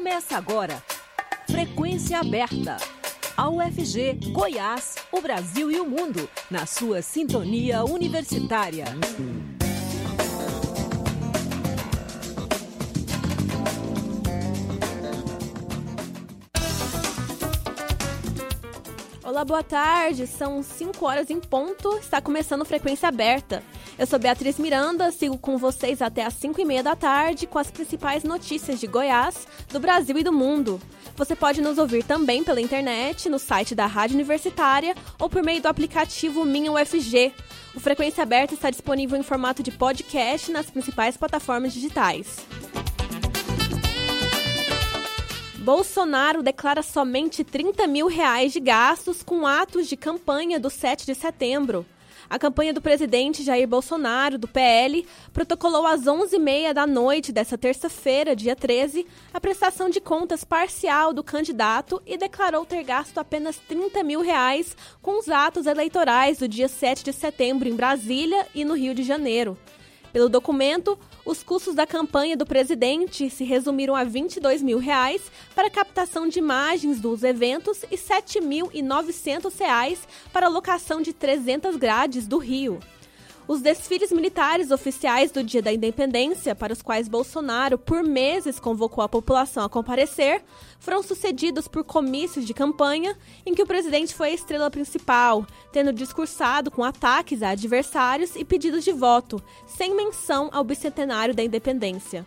Começa agora. Frequência aberta. A UFG, Goiás, o Brasil e o mundo, na sua sintonia universitária. Olá, boa tarde. São 5 horas em ponto. Está começando Frequência Aberta. Eu sou Beatriz Miranda, sigo com vocês até às 5 e meia da tarde com as principais notícias de Goiás, do Brasil e do mundo. Você pode nos ouvir também pela internet, no site da Rádio Universitária ou por meio do aplicativo Minha UFG. O Frequência Aberta está disponível em formato de podcast nas principais plataformas digitais. Bolsonaro declara somente 30 mil reais de gastos com atos de campanha do 7 de setembro. A campanha do presidente Jair Bolsonaro, do PL, protocolou às 11h30 da noite desta terça-feira, dia 13, a prestação de contas parcial do candidato e declarou ter gasto apenas 30 mil reais com os atos eleitorais do dia 7 de setembro em Brasília e no Rio de Janeiro. Pelo documento, os custos da campanha do presidente se resumiram a 22 mil reais para captação de imagens dos eventos e R$ 7.900 para a locação de 300 grades do Rio. Os desfiles militares oficiais do Dia da Independência, para os quais Bolsonaro por meses convocou a população a comparecer, foram sucedidos por comícios de campanha em que o presidente foi a estrela principal, tendo discursado com ataques a adversários e pedidos de voto, sem menção ao bicentenário da independência.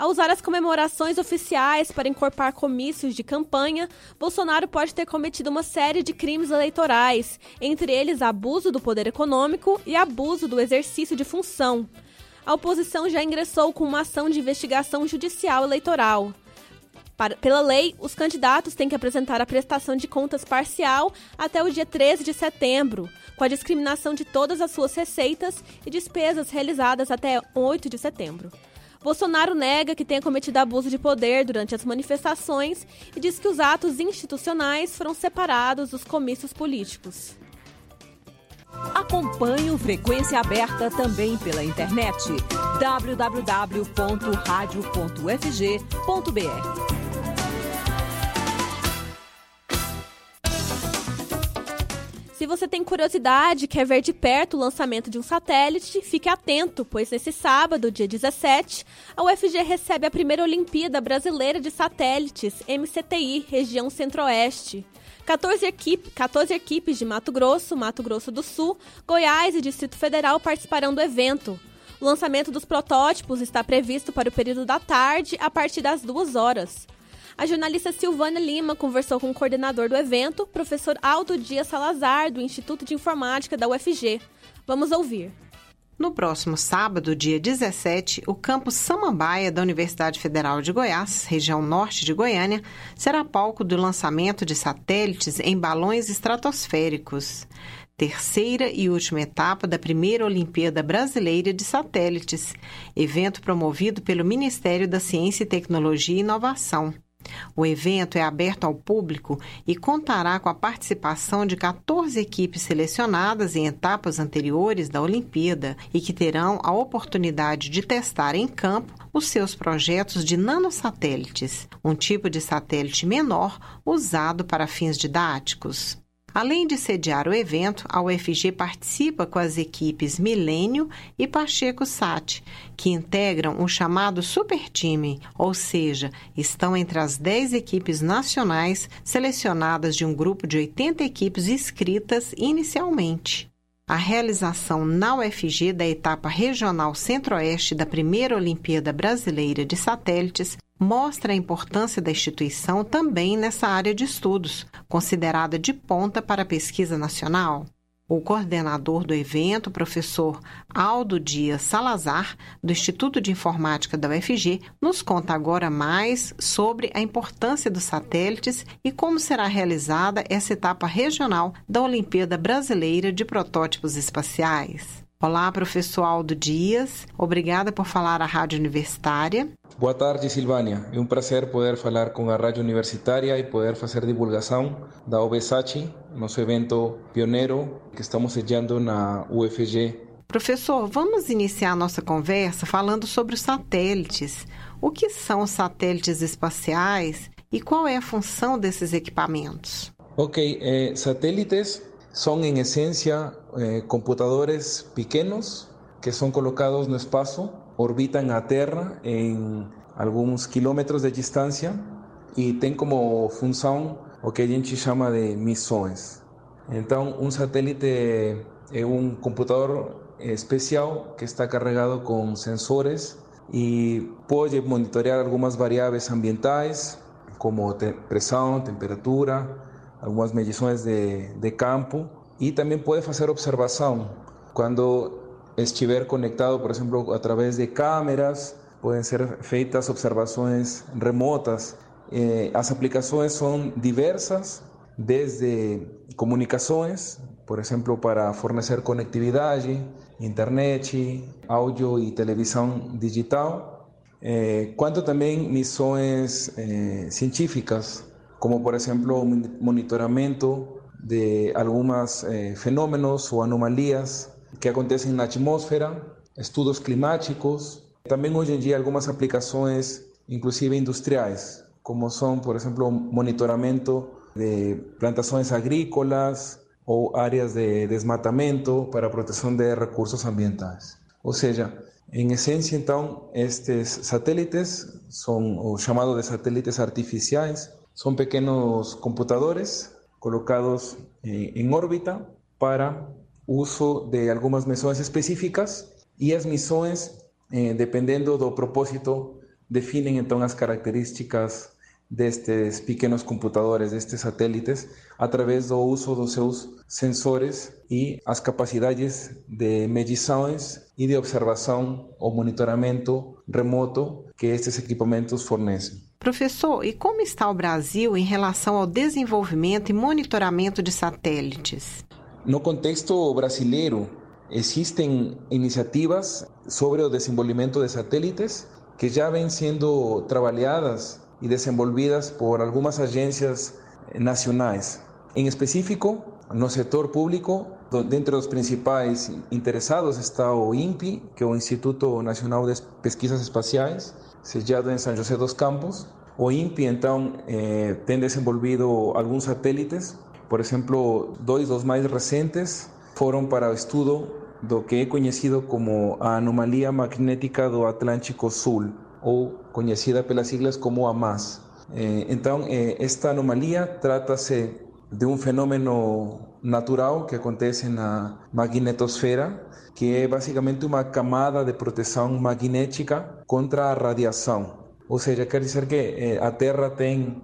Ao usar as comemorações oficiais para encorpar comícios de campanha, Bolsonaro pode ter cometido uma série de crimes eleitorais, entre eles abuso do poder econômico e abuso do exercício de função. A oposição já ingressou com uma ação de investigação judicial eleitoral. Para, pela lei, os candidatos têm que apresentar a prestação de contas parcial até o dia 13 de setembro, com a discriminação de todas as suas receitas e despesas realizadas até 8 de setembro. Bolsonaro nega que tenha cometido abuso de poder durante as manifestações e diz que os atos institucionais foram separados dos comícios políticos. Acompanhe o Frequência Aberta também pela internet www.radio.fg.br. Se você tem curiosidade e quer ver de perto o lançamento de um satélite, fique atento, pois nesse sábado, dia 17, a UFG recebe a primeira Olimpíada Brasileira de Satélites, MCTI, região Centro-Oeste. 14, equipe, 14 equipes de Mato Grosso, Mato Grosso do Sul, Goiás e Distrito Federal participarão do evento. O lançamento dos protótipos está previsto para o período da tarde, a partir das 2 horas. A jornalista Silvana Lima conversou com o coordenador do evento, professor Aldo Dias Salazar, do Instituto de Informática da UFG. Vamos ouvir. No próximo sábado, dia 17, o campus Samambaia da Universidade Federal de Goiás, região norte de Goiânia, será palco do lançamento de satélites em balões estratosféricos. Terceira e última etapa da primeira Olimpíada Brasileira de Satélites, evento promovido pelo Ministério da Ciência e Tecnologia e Inovação. O evento é aberto ao público e contará com a participação de 14 equipes selecionadas em etapas anteriores da Olimpíada e que terão a oportunidade de testar em campo os seus projetos de nanosatélites, um tipo de satélite menor usado para fins didáticos. Além de sediar o evento, a UFG participa com as equipes Milênio e Pacheco Sat, que integram o chamado Super Time, ou seja, estão entre as 10 equipes nacionais selecionadas de um grupo de 80 equipes inscritas inicialmente. A realização na UFG da etapa regional Centro-Oeste da primeira Olimpíada Brasileira de Satélites mostra a importância da instituição também nessa área de estudos, considerada de ponta para a pesquisa nacional. O coordenador do evento, professor Aldo Dias Salazar, do Instituto de Informática da UFG, nos conta agora mais sobre a importância dos satélites e como será realizada essa etapa regional da Olimpíada Brasileira de Protótipos Espaciais. Olá, professor Aldo Dias. Obrigada por falar à Rádio Universitária. Boa tarde, Silvânia. É um prazer poder falar com a Rádio Universitária e poder fazer divulgação da OBSACH, nosso evento pioneiro que estamos sediando na UFG. Professor, vamos iniciar nossa conversa falando sobre os satélites. O que são satélites espaciais e qual é a função desses equipamentos? Ok, eh, satélites são em essência eh, computadores pequenos que são colocados no espaço, orbitam a Terra em alguns quilômetros de distância e tem como função o que a gente chama de missões. Então, um satélite é um computador especial que está carregado com sensores e pode monitorear algumas variáveis ambientais, como te pressão, temperatura, algumas medições de, de campo e também pode fazer observação quando estiver conectado, por exemplo, através de câmeras, podem ser feitas observações remotas. Eh, as aplicações são diversas, desde comunicações, por exemplo, para fornecer conectividade, internet, áudio e televisão digital, eh, quanto também missões eh, científicas, como por exemplo monitoramento de alguns eh, fenômenos ou anomalias que acontecem na atmosfera, estudos climáticos, também hoje em dia algumas aplicações, inclusive industriais, como são, por exemplo, monitoramento de plantações agrícolas ou áreas de desmatamento para proteção de recursos ambientais. Ou seja, em essência, então, estes satélites são o chamado de satélites artificiais, são pequenos computadores colocados em órbita para uso de algumas missões específicas. E as missões, eh, dependendo do propósito, definem então as características destes pequenos computadores, destes satélites, através do uso dos seus sensores e as capacidades de medições e de observação ou monitoramento remoto que estes equipamentos fornecem. Professor, e como está o Brasil em relação ao desenvolvimento e monitoramento de satélites? No contexto brasileiro, existem iniciativas sobre o desenvolvimento de satélites que já vêm sendo trabalhadas e desenvolvidas por algumas agências nacionais. Em específico, no setor público, dentre os principais interessados está o INPI, que é o Instituto Nacional de Pesquisas Espaciais, sediado em São José dos Campos. O INPI, então, eh, tem desenvolvido alguns satélites por exemplo, dois dos mais recentes foram para o estudo do que é conhecido como a anomalia magnética do Atlântico Sul, ou conhecida pelas siglas como AMAS. Eh, então, eh, esta anomalia trata-se de um fenômeno natural que acontece na magnetosfera, que é basicamente uma camada de proteção magnética contra a radiação. Ou seja, quer dizer que eh, a Terra tem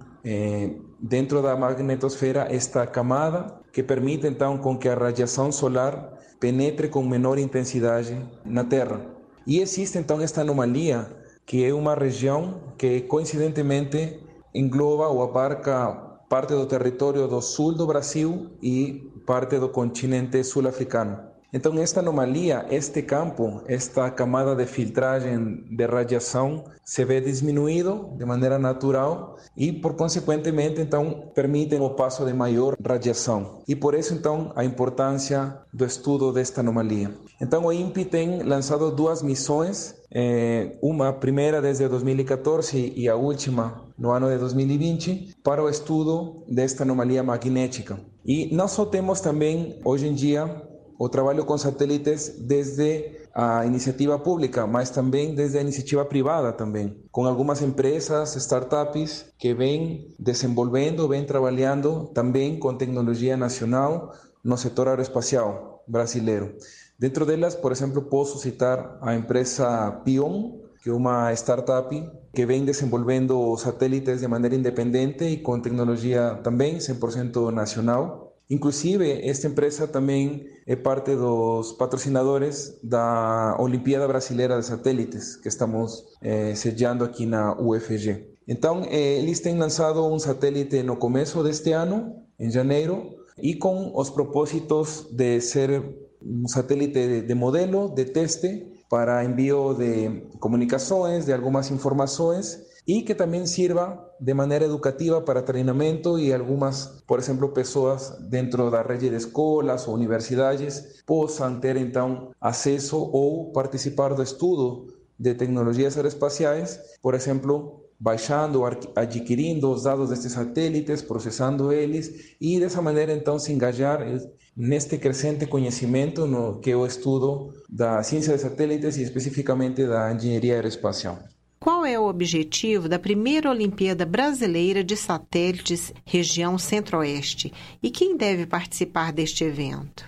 dentro da magnetosfera esta camada que permite então com que a radiação solar penetre com menor intensidade na Terra. E existe então esta anomalia, que é uma região que coincidentemente engloba ou abarca parte do território do sul do Brasil e parte do continente sul-africano. Então, esta anomalia, este campo, esta camada de filtragem de radiação se vê diminuído de maneira natural e, por consequentemente, então permite o passo de maior radiação. E por isso, então, a importância do estudo desta anomalia. Então, o INPE tem lançado duas missões, eh, uma primeira desde 2014 e a última no ano de 2020, para o estudo desta anomalia magnética. E nós só temos também, hoje em dia, o trabalho com satélites desde a iniciativa pública, mas também desde a iniciativa privada também, com algumas empresas, startups que vêm desenvolvendo, vêm trabalhando também com tecnologia nacional no setor aeroespacial brasileiro. Dentro delas, por exemplo, posso citar a empresa Pion, que é uma startup que vem desenvolvendo satélites de maneira independente e com tecnologia também 100% nacional. Inclusive, esta empresa também é parte dos patrocinadores da Olimpíada Brasileira de Satélites, que estamos eh, sediando aqui na UFG. Então, eh, eles têm lançado um satélite no começo deste ano, em janeiro, e com os propósitos de ser um satélite de, de modelo, de teste, para envio de comunicações, de algumas informações e que também sirva de maneira educativa para treinamento e algumas, por exemplo, pessoas dentro da rede de escolas ou universidades possam ter então acesso ou participar do estudo de tecnologias aeroespaciais, por exemplo, baixando adquirindo os dados destes satélites, processando eles e dessa maneira então se engajar neste crescente conhecimento no que é o estudo da ciência de satélites e especificamente da engenharia aeroespacial. Qual é o objetivo da primeira Olimpíada Brasileira de Satélites Região Centro-Oeste e quem deve participar deste evento?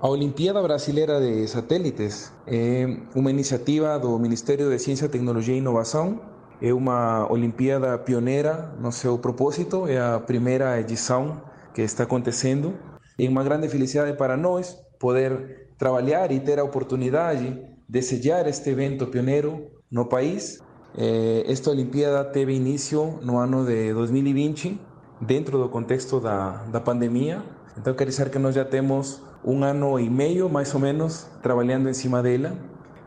A Olimpíada Brasileira de Satélites é uma iniciativa do Ministério de Ciência, Tecnologia e Inovação. É uma Olimpíada pioneira no seu propósito, é a primeira edição que está acontecendo. É uma grande felicidade para nós poder trabalhar e ter a oportunidade de sediar este evento pioneiro no país eh, esta Olimpíada teve início no ano de 2020, dentro do contexto da, da pandemia. Então, quer dizer que nós já temos um ano e meio, mais ou menos, trabalhando em cima dela.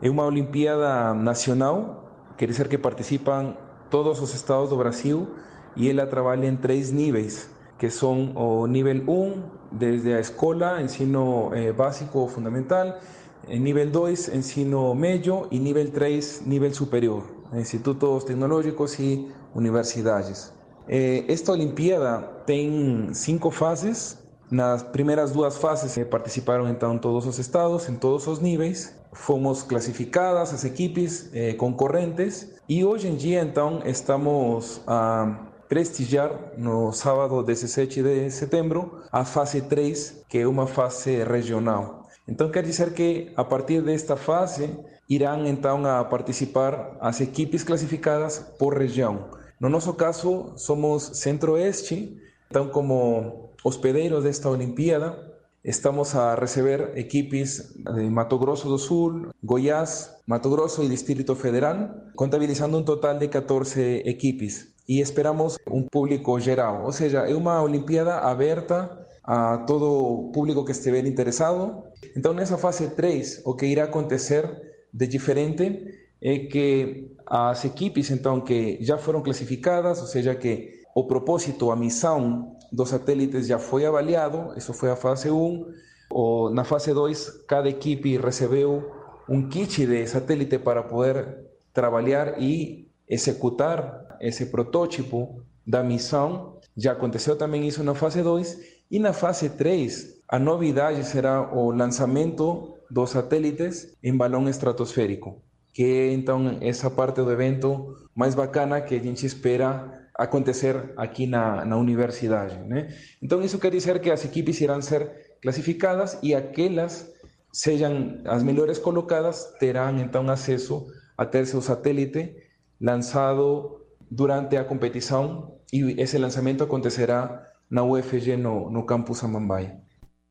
É uma Olimpíada nacional, quer dizer que participam todos os estados do Brasil e ela trabalha em três níveis, que são o nível 1, desde a escola, ensino eh, básico ou fundamental, nível 2, ensino médio e nível 3, nível superior institutos tecnológicos e universidades. Eh, esta Olimpíada tem cinco fases. Nas primeiras duas fases participaram então todos os estados, em todos os níveis. Fomos classificadas as equipes eh, concorrentes e hoje em dia então estamos a prestigiar no sábado 17 de setembro a fase 3, que é uma fase regional. Então quer dizer que a partir desta fase irão então a participar as equipes classificadas por região. No nosso caso, somos Centro-Oeste, então como hospedeiros desta Olimpíada, estamos a receber equipes de Mato Grosso do Sul, Goiás, Mato Grosso e Distrito Federal, contabilizando um total de 14 equipes. E esperamos um público geral, ou seja, é uma Olimpíada aberta a todo o público que estiver interessado. Então, nessa fase 3, o que irá acontecer de diferente é que as equipes então que já foram classificadas, ou seja que o propósito, a missão dos satélites já foi avaliado, isso foi a fase 1. Ou, na fase 2, cada equipe recebeu um kit de satélite para poder trabalhar e executar esse protótipo da missão. Já aconteceu também isso na fase 2. E na fase 3, a novidade será o lançamento dos satélites em balão estratosférico, que é então essa parte do evento mais bacana que a gente espera acontecer aqui na, na universidade. Né? Então isso quer dizer que as equipes irão ser classificadas e aquelas sejam as melhores colocadas terão então acesso a ter seu satélite lançado durante a competição e esse lançamento acontecerá na UFG no, no campus Samambaia.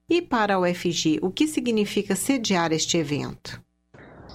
E para a UFG, o que significa sediar este evento?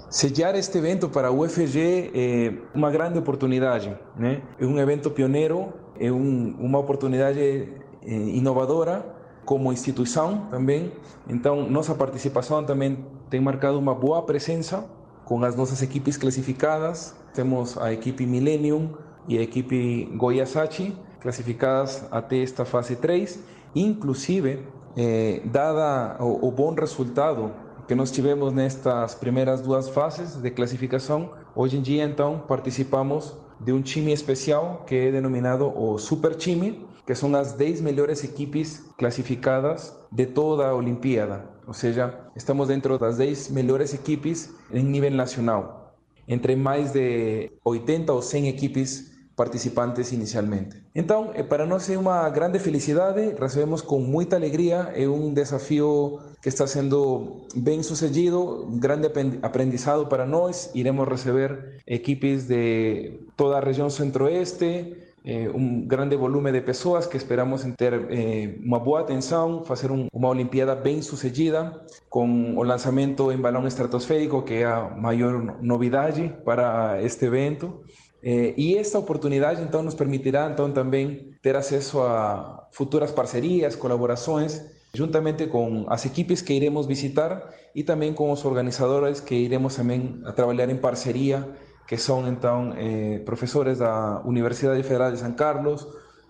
Sediar este evento para a UFG é uma grande oportunidade, né? É um evento pioneiro, é um, uma oportunidade é, inovadora como instituição também. Então, nossa participação também tem marcado uma boa presença com as nossas equipes classificadas. Temos a equipe Millennium e a equipe Goiasachi classificadas até esta fase 3. Inclusive, eh, dada o, o bom resultado que nós tivemos nestas primeiras duas fases de classificação, hoje em dia então participamos de um time especial que é denominado o Super Time, que são as 10 melhores equipes classificadas de toda a Olimpíada. Ou seja, estamos dentro das 10 melhores equipes em nível nacional, entre mais de 80 ou 100 equipes participantes inicialmente. Então, eh, para nós é uma grande felicidade, recebemos com muita alegria, é um desafio que está sendo bem sucedido, um grande aprendizado para nós. Iremos receber equipes de toda a região centro-oeste, eh, um grande volume de pessoas que esperamos ter eh, uma boa atenção, fazer um, uma Olimpíada bem sucedida, com o lançamento em balão estratosférico, que é a maior novidade para este evento. Eh, e esta oportunidade então nos permitirá então também ter acesso a futuras parcerias, colaborações, juntamente com as equipes que iremos visitar e também com os organizadores que iremos também a trabalhar em parceria, que são então eh, professores da Universidade Federal de São Carlos,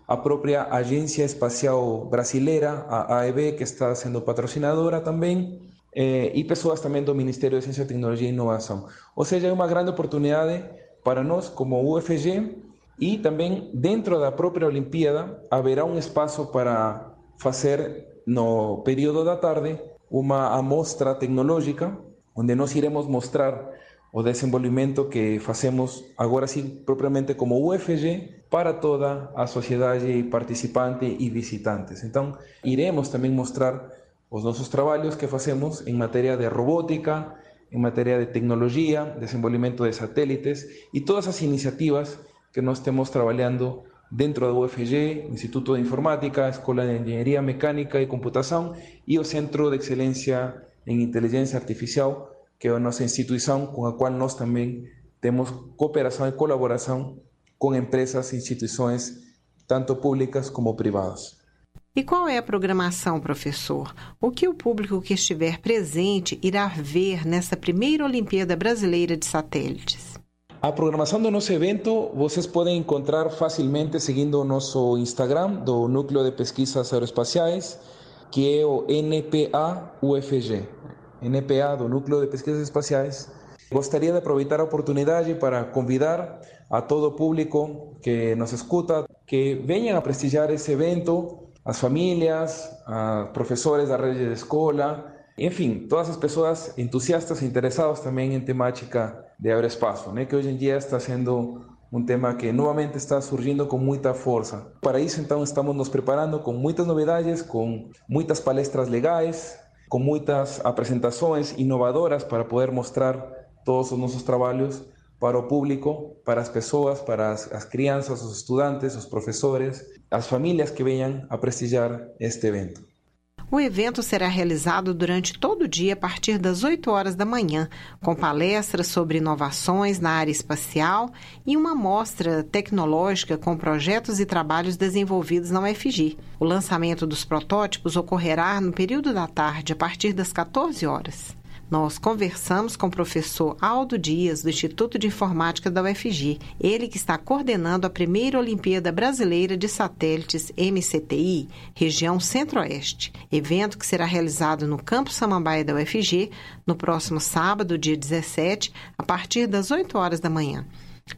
a própria Agência Espacial Brasileira, a AEB, que está sendo patrocinadora também, eh, e pessoas também do Ministério de Ciência, Tecnologia e Inovação. Ou seja, é uma grande oportunidade para nós, como UFG, e também dentro da própria Olimpíada haverá um espaço para fazer no período da tarde uma amostra tecnológica, onde nós iremos mostrar o desenvolvimento que fazemos agora sim propriamente como UFG para toda a sociedade participante e visitantes. Então, iremos também mostrar os nossos trabalhos que fazemos em matéria de robótica, em matéria de tecnologia, desenvolvimento de satélites e todas as iniciativas que nós temos trabalhando dentro da UFG, Instituto de Informática, Escola de Engenharia Mecânica e Computação e o Centro de Excelência em Inteligência Artificial, que é a nossa instituição com a qual nós também temos cooperação e colaboração com empresas e instituições, tanto públicas como privadas. E qual é a programação, professor? O que o público que estiver presente irá ver nessa primeira Olimpíada Brasileira de Satélites? A programação do nosso evento vocês podem encontrar facilmente seguindo o nosso Instagram do Núcleo de Pesquisas Aeroespaciais, que é o NPA UFG. NPA do Núcleo de Pesquisas Espaciais. Gostaria de aproveitar a oportunidade para convidar a todo o público que nos escuta que venham a prestigiar esse evento, as famílias, a professores da rede de escola, enfim, todas as pessoas entusiastas e interessadas também em temática de aeroespaço, né, que hoje em dia está sendo um tema que novamente está surgindo com muita força. Para isso, então, estamos nos preparando com muitas novidades, com muitas palestras legais, com muitas apresentações inovadoras para poder mostrar todos os nossos trabalhos para o público, para as pessoas, para as, as crianças, os estudantes, os professores, as famílias que venham a prestigiar este evento. O evento será realizado durante todo o dia a partir das 8 horas da manhã, com palestras sobre inovações na área espacial e uma mostra tecnológica com projetos e trabalhos desenvolvidos na UFG. O lançamento dos protótipos ocorrerá no período da tarde, a partir das 14 horas. Nós conversamos com o professor Aldo Dias, do Instituto de Informática da UFG, ele que está coordenando a primeira Olimpíada Brasileira de Satélites MCTI, região Centro-Oeste, evento que será realizado no Campo Samambaia da UFG no próximo sábado, dia 17, a partir das 8 horas da manhã.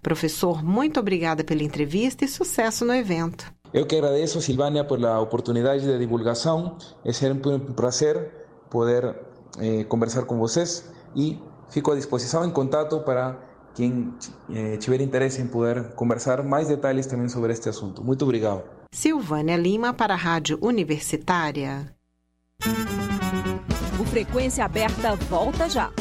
Professor, muito obrigada pela entrevista e sucesso no evento. Eu que agradeço, Silvânia, pela oportunidade de divulgação. É sempre um prazer poder eh, conversar com vocês e fico à disposição em contato para quem eh, tiver interesse em poder conversar mais detalhes também sobre este assunto. Muito obrigado. Silvânia Lima para a Rádio Universitária. O Frequência Aberta volta já.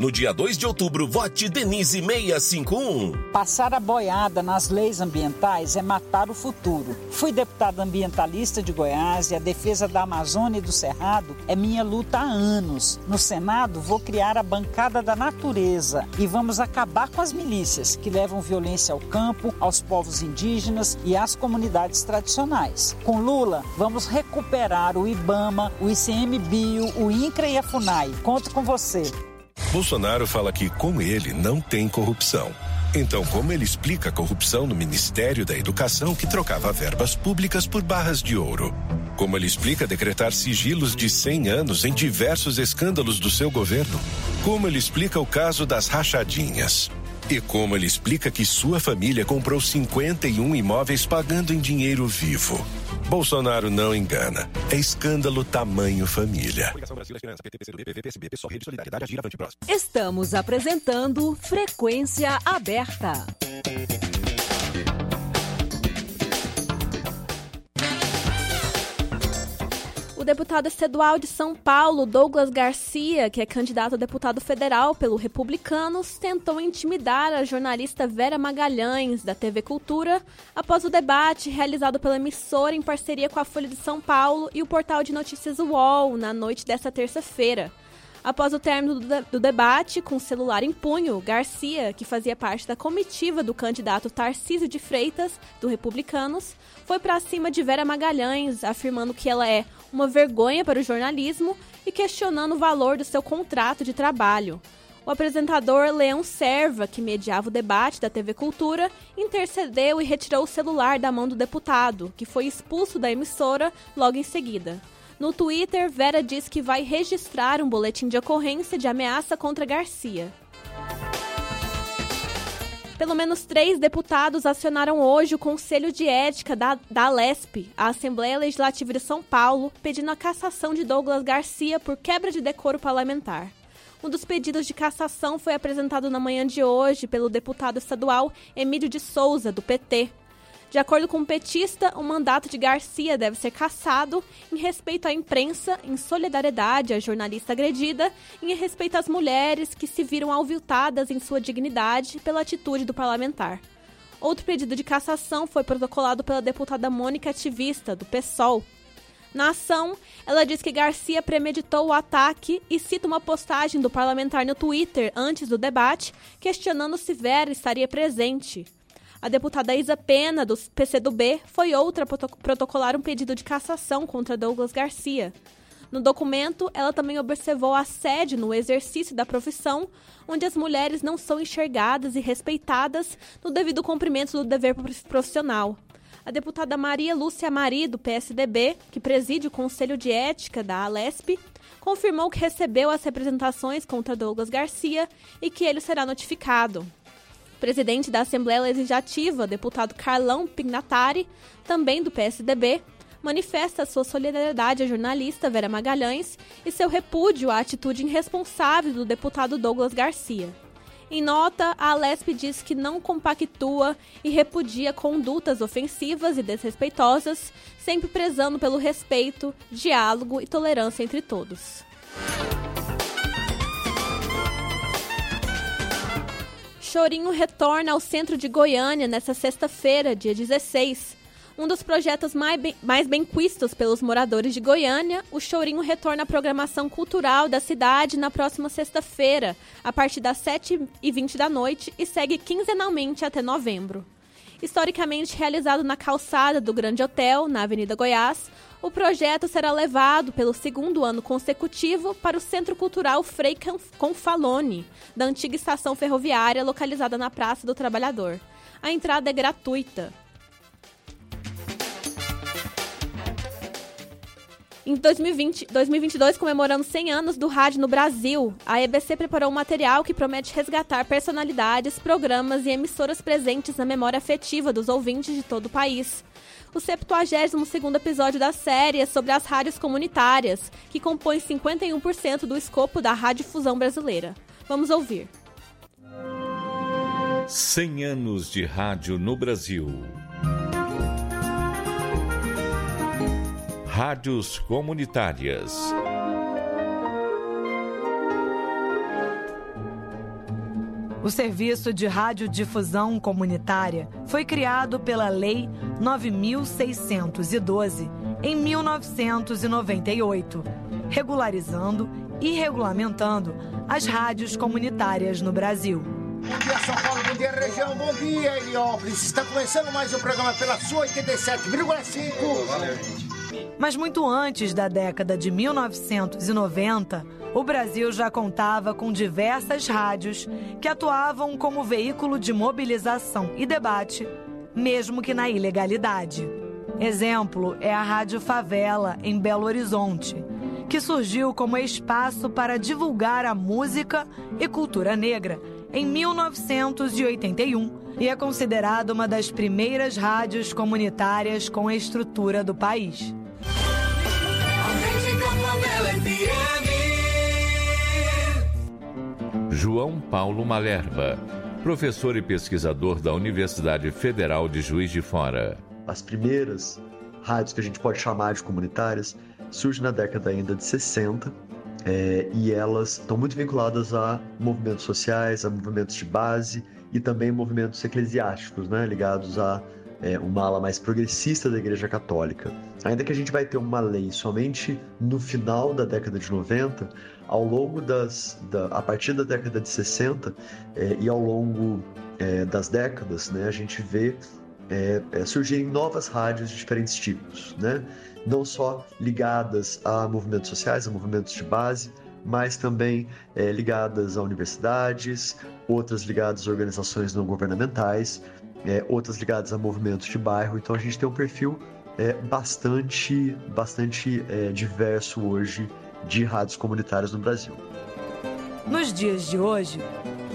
No dia 2 de outubro, vote Denise 651. Passar a boiada nas leis ambientais é matar o futuro. Fui deputada ambientalista de Goiás e a defesa da Amazônia e do Cerrado é minha luta há anos. No Senado, vou criar a bancada da natureza e vamos acabar com as milícias que levam violência ao campo, aos povos indígenas e às comunidades tradicionais. Com Lula, vamos recuperar o IBAMA, o ICMBio, o INCRA e a FUNAI. Conto com você. Bolsonaro fala que com ele não tem corrupção. Então, como ele explica a corrupção no Ministério da Educação que trocava verbas públicas por barras de ouro? Como ele explica decretar sigilos de 100 anos em diversos escândalos do seu governo? Como ele explica o caso das rachadinhas? E como ele explica que sua família comprou 51 imóveis pagando em dinheiro vivo? Bolsonaro não engana. É escândalo tamanho família. Estamos apresentando Frequência Aberta. Deputado estadual de São Paulo, Douglas Garcia, que é candidato a deputado federal pelo Republicanos, tentou intimidar a jornalista Vera Magalhães, da TV Cultura, após o debate realizado pela emissora em parceria com a Folha de São Paulo e o portal de notícias UOL na noite desta terça-feira. Após o término do, de do, debate, com o celular em punho, Garcia, que fazia parte da comitiva do candidato Tarcísio de Freitas, do Republicanos, foi para cima de Vera Magalhães, afirmando que ela é uma vergonha para o jornalismo e questionando o valor do seu contrato de trabalho. O apresentador Leão Serva, que mediava o debate da TV Cultura, intercedeu e retirou o celular da mão do deputado, que foi expulso da emissora logo em seguida. No Twitter, Vera diz que vai registrar um boletim de ocorrência de ameaça contra Garcia. Pelo menos três deputados acionaram hoje o Conselho de Ética da, da Alesp, a Assembleia Legislativa de São Paulo, pedindo a cassação de Douglas Garcia por quebra de decoro parlamentar. Um dos pedidos de cassação foi apresentado na manhã de hoje pelo deputado estadual Emílio de Souza, do PT. De acordo com o petista, o mandato de Garcia deve ser cassado em respeito à imprensa, em solidariedade à jornalista agredida e em respeito às mulheres que se viram alviltadas em sua dignidade pela atitude do parlamentar. Outro pedido de cassação foi protocolado pela deputada Mônica Ativista, do PSOL. Na ação, ela diz que Garcia premeditou o ataque e cita uma postagem do parlamentar no Twitter antes do debate, questionando se Vera estaria presente. A deputada Isa Pena, do PCdoB, foi outra a protocolar um pedido de cassação contra Douglas Garcia. No documento, ela também observou assédio no exercício da profissão, onde as mulheres não são enxergadas e respeitadas no devido cumprimento do dever profissional. A deputada Maria Lúcia Mari, do PSDB, que preside o Conselho de Ética da Alesp, confirmou que recebeu as representações contra Douglas Garcia e que ele será notificado presidente da Assembleia Legislativa, deputado Carlão Pignatari, também do PSDB, manifesta sua solidariedade à jornalista Vera Magalhães e seu repúdio à atitude irresponsável do deputado Douglas Garcia. Em nota, a Alesp diz que não compactua e repudia condutas ofensivas e desrespeitosas, sempre prezando pelo respeito, diálogo e tolerância entre todos. Chorinho retorna ao centro de Goiânia nesta sexta-feira, dia 16. Um dos projetos mais bem, mais bem quistos pelos moradores de Goiânia, o Chorinho retorna à programação cultural da cidade na próxima sexta-feira, a partir das 7h20 da noite e segue quinzenalmente até novembro. Historicamente realizado na calçada do Grande Hotel, na Avenida Goiás, o projeto será levado pelo segundo ano consecutivo para o Centro Cultural Frei Confalone, da antiga estação ferroviária localizada na Praça do Trabalhador. A entrada é gratuita. Em 2020, 2022, comemorando 100 anos do rádio no Brasil, a EBC preparou um material que promete resgatar personalidades, programas e emissoras presentes na memória afetiva dos ouvintes de todo o país. O 72º episódio da série é sobre as rádios comunitárias, que compõem 51% do escopo da radiodifusão brasileira. Vamos ouvir. 100 anos de rádio no Brasil. Rádios Comunitárias. O Serviço de Radiodifusão Comunitária foi criado pela Lei 9612 em 1998, regularizando e regulamentando as rádios comunitárias no Brasil. Bom dia, São Paulo. Bom dia, região. Bom dia, Heliópolis. Está começando mais um programa pela sua 87,5. Valeu, gente. Mas muito antes da década de 1990, o Brasil já contava com diversas rádios que atuavam como veículo de mobilização e debate, mesmo que na ilegalidade. Exemplo é a Rádio Favela, em Belo Horizonte, que surgiu como espaço para divulgar a música e cultura negra em 1981 e é considerada uma das primeiras rádios comunitárias com a estrutura do país. João Paulo Malerba, professor e pesquisador da Universidade Federal de Juiz de Fora. As primeiras rádios que a gente pode chamar de comunitárias surgem na década ainda de 60 é, e elas estão muito vinculadas a movimentos sociais, a movimentos de base e também movimentos eclesiásticos, né, ligados a é, uma ala mais progressista da Igreja Católica. Ainda que a gente vai ter uma lei somente no final da década de 90, ao longo das, da, a partir da década de 60 é, e ao longo é, das décadas, né, a gente vê é, é, surgirem novas rádios de diferentes tipos, né? não só ligadas a movimentos sociais, a movimentos de base, mas também é, ligadas a universidades, outras ligadas a organizações não governamentais, é, outras ligadas a movimentos de bairro. Então a gente tem um perfil é bastante, bastante é, diverso hoje de rádios comunitárias no Brasil. Nos dias de hoje,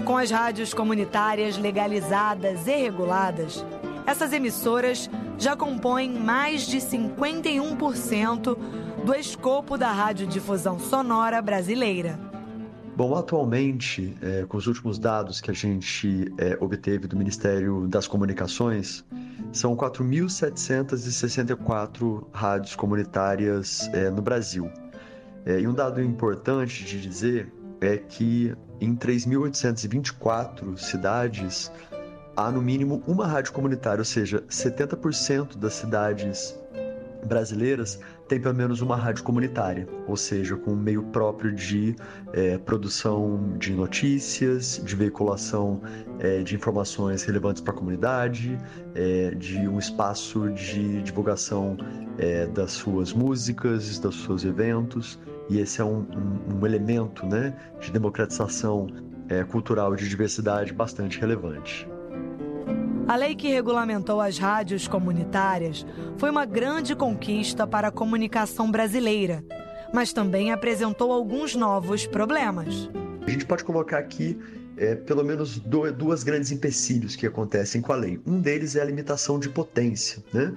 com as rádios comunitárias legalizadas e reguladas, essas emissoras já compõem mais de 51% do escopo da radiodifusão sonora brasileira. Bom, atualmente, é, com os últimos dados que a gente é, obteve do Ministério das Comunicações, são 4.764 rádios comunitárias é, no Brasil. É, e um dado importante de dizer é que em 3.824 cidades há no mínimo uma rádio comunitária, ou seja, 70% das cidades brasileiras tem pelo menos uma rádio comunitária, ou seja, com um meio próprio de é, produção de notícias, de veiculação é, de informações relevantes para a comunidade, é, de um espaço de divulgação é, das suas músicas, dos seus eventos, e esse é um, um, um elemento né, de democratização é, cultural de diversidade bastante relevante. A lei que regulamentou as rádios comunitárias foi uma grande conquista para a comunicação brasileira, mas também apresentou alguns novos problemas. A gente pode colocar aqui é, pelo menos do, duas grandes empecilhos que acontecem com a lei. Um deles é a limitação de potência. Né?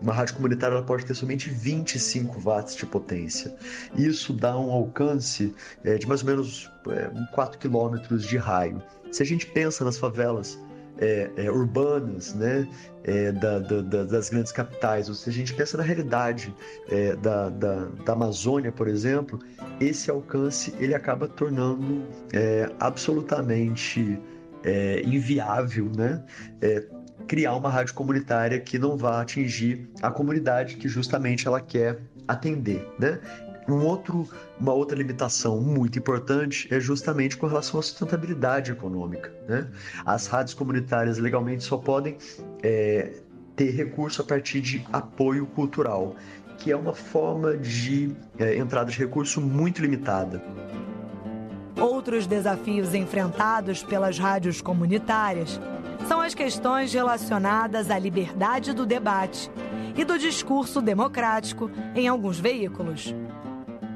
Uma rádio comunitária pode ter somente 25 watts de potência. Isso dá um alcance é, de mais ou menos é, 4 quilômetros de raio. Se a gente pensa nas favelas é, é, urbanas, né, é, da, da, das grandes capitais. Ou seja, a gente pensa na realidade é, da, da, da, Amazônia, por exemplo, esse alcance ele acaba tornando é, absolutamente é, inviável, né? criar uma rádio comunitária que não vá atingir a comunidade que justamente ela quer atender, né? Um outro, uma outra limitação muito importante é justamente com relação à sustentabilidade econômica. Né? As rádios comunitárias legalmente só podem é, ter recurso a partir de apoio cultural, que é uma forma de é, entrada de recurso muito limitada. Outros desafios enfrentados pelas rádios comunitárias são as questões relacionadas à liberdade do debate e do discurso democrático em alguns veículos.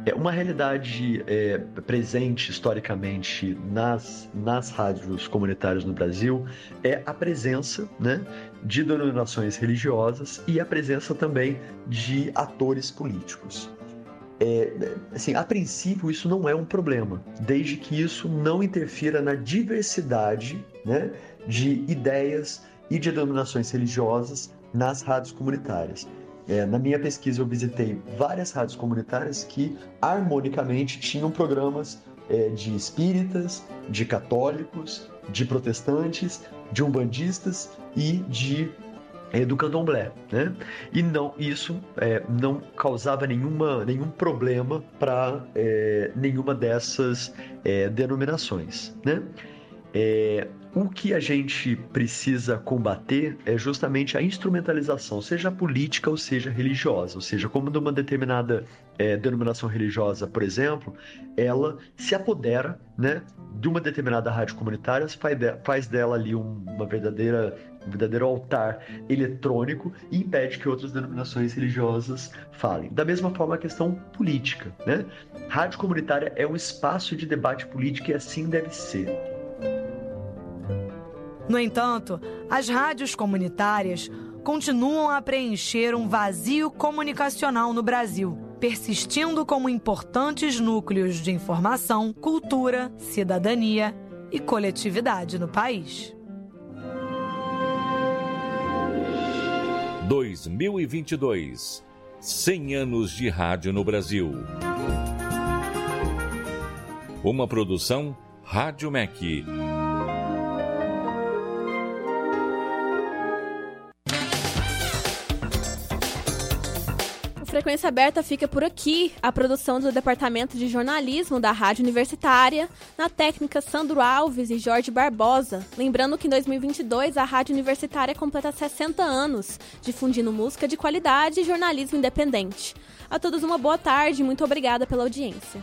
É uma realidade é, presente historicamente nas, nas rádios comunitárias no Brasil é a presença né, de denominações religiosas e a presença também de atores políticos. É, assim, a princípio, isso não é um problema, desde que isso não interfira na diversidade né, de ideias e de denominações religiosas nas rádios comunitárias. É, na minha pesquisa, eu visitei várias rádios comunitárias que harmonicamente tinham programas é, de espíritas, de católicos, de protestantes, de umbandistas e de é, do candomblé, né? E não isso é, não causava nenhuma, nenhum problema para é, nenhuma dessas é, denominações, né? O que a gente precisa combater é justamente a instrumentalização, seja política ou seja religiosa. Ou seja, como de uma determinada é, denominação religiosa, por exemplo, ela se apodera né, de uma determinada rádio comunitária, faz dela ali uma verdadeira um verdadeiro altar eletrônico e impede que outras denominações religiosas falem. Da mesma forma, a questão política. Né? Rádio comunitária é um espaço de debate político e assim deve ser. No entanto, as rádios comunitárias continuam a preencher um vazio comunicacional no Brasil, persistindo como importantes núcleos de informação, cultura, cidadania e coletividade no país. 2022 100 anos de rádio no Brasil. Uma produção Rádio MEC. Frequência Aberta fica por aqui. A produção do Departamento de Jornalismo da Rádio Universitária, na técnica Sandro Alves e Jorge Barbosa. Lembrando que em 2022 a Rádio Universitária completa 60 anos, difundindo música de qualidade e jornalismo independente. A todos uma boa tarde e muito obrigada pela audiência.